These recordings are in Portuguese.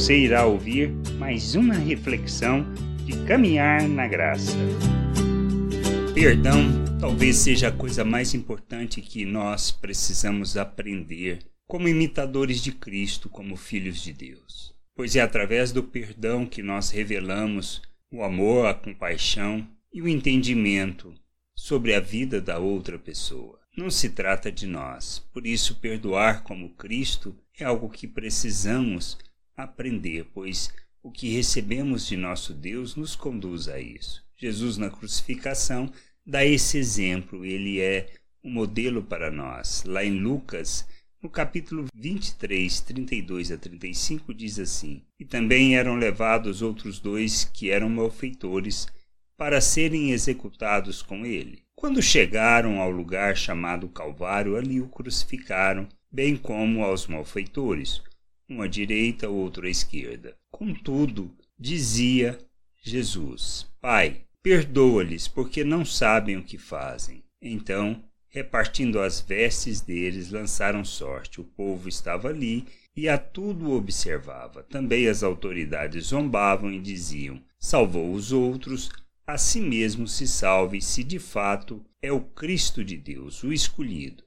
você irá ouvir mais uma reflexão de caminhar na graça. Perdão talvez seja a coisa mais importante que nós precisamos aprender como imitadores de Cristo, como filhos de Deus. Pois é através do perdão que nós revelamos o amor, a compaixão e o entendimento sobre a vida da outra pessoa. Não se trata de nós, por isso, perdoar como Cristo é algo que precisamos aprender, pois o que recebemos de nosso Deus nos conduz a isso. Jesus, na crucificação, dá esse exemplo, ele é um modelo para nós. Lá em Lucas, no capítulo 23, 32 a 35, diz assim: E também eram levados outros dois que eram malfeitores para serem executados com ele. Quando chegaram ao lugar chamado Calvário, ali o crucificaram, bem como aos malfeitores um à direita, outro à esquerda. Contudo, dizia Jesus: Pai, perdoa-lhes, porque não sabem o que fazem. Então, repartindo as vestes deles, lançaram sorte. O povo estava ali e a tudo observava. Também as autoridades zombavam e diziam: Salvou os outros, a si mesmo se salve, se de fato é o Cristo de Deus, o escolhido.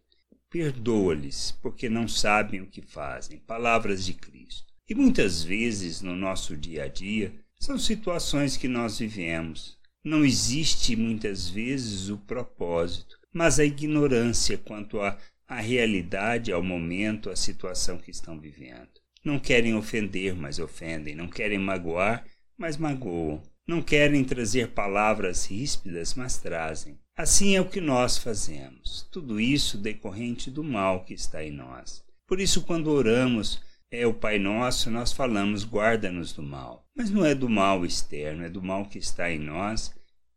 Perdoa-lhes, porque não sabem o que fazem. Palavras de Cristo. E muitas vezes no nosso dia a dia são situações que nós vivemos. Não existe muitas vezes o propósito, mas a ignorância quanto à, à realidade, ao momento, à situação que estão vivendo. Não querem ofender, mas ofendem. Não querem magoar, mas magoam. Não querem trazer palavras ríspidas, mas trazem. Assim é o que nós fazemos, tudo isso decorrente do mal que está em nós. Por isso, quando oramos, é o Pai Nosso, nós falamos, guarda-nos do mal. Mas não é do mal externo, é do mal que está em nós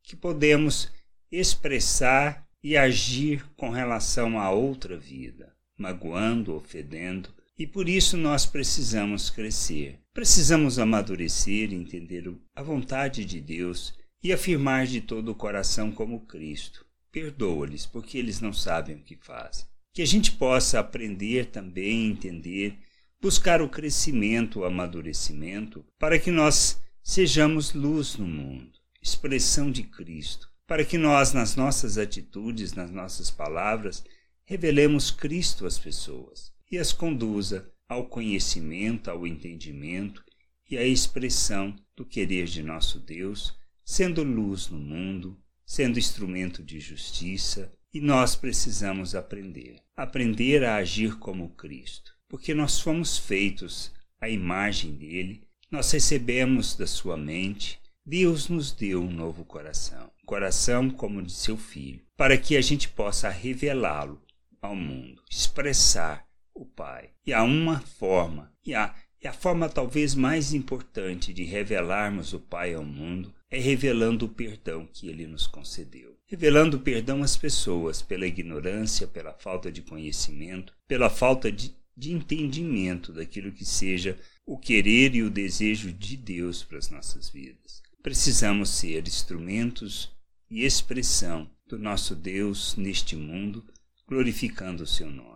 que podemos expressar e agir com relação a outra vida, magoando, ofendendo, e por isso nós precisamos crescer. Precisamos amadurecer, entender a vontade de Deus e afirmar de todo o coração como Cristo. Perdoa-lhes, porque eles não sabem o que fazem. Que a gente possa aprender também, entender, buscar o crescimento, o amadurecimento, para que nós sejamos luz no mundo, expressão de Cristo, para que nós, nas nossas atitudes, nas nossas palavras, revelemos Cristo às pessoas e as conduza ao conhecimento, ao entendimento e à expressão do querer de nosso Deus sendo luz no mundo, sendo instrumento de justiça, e nós precisamos aprender. Aprender a agir como Cristo, porque nós fomos feitos à imagem dele, nós recebemos da sua mente, Deus nos deu um novo coração, coração como de seu filho, para que a gente possa revelá-lo ao mundo, expressar o Pai. E há uma forma, e há e a forma talvez mais importante de revelarmos o Pai ao mundo é revelando o perdão que ele nos concedeu. Revelando o perdão às pessoas pela ignorância, pela falta de conhecimento, pela falta de, de entendimento daquilo que seja o querer e o desejo de Deus para as nossas vidas. Precisamos ser instrumentos e expressão do nosso Deus neste mundo, glorificando o seu nome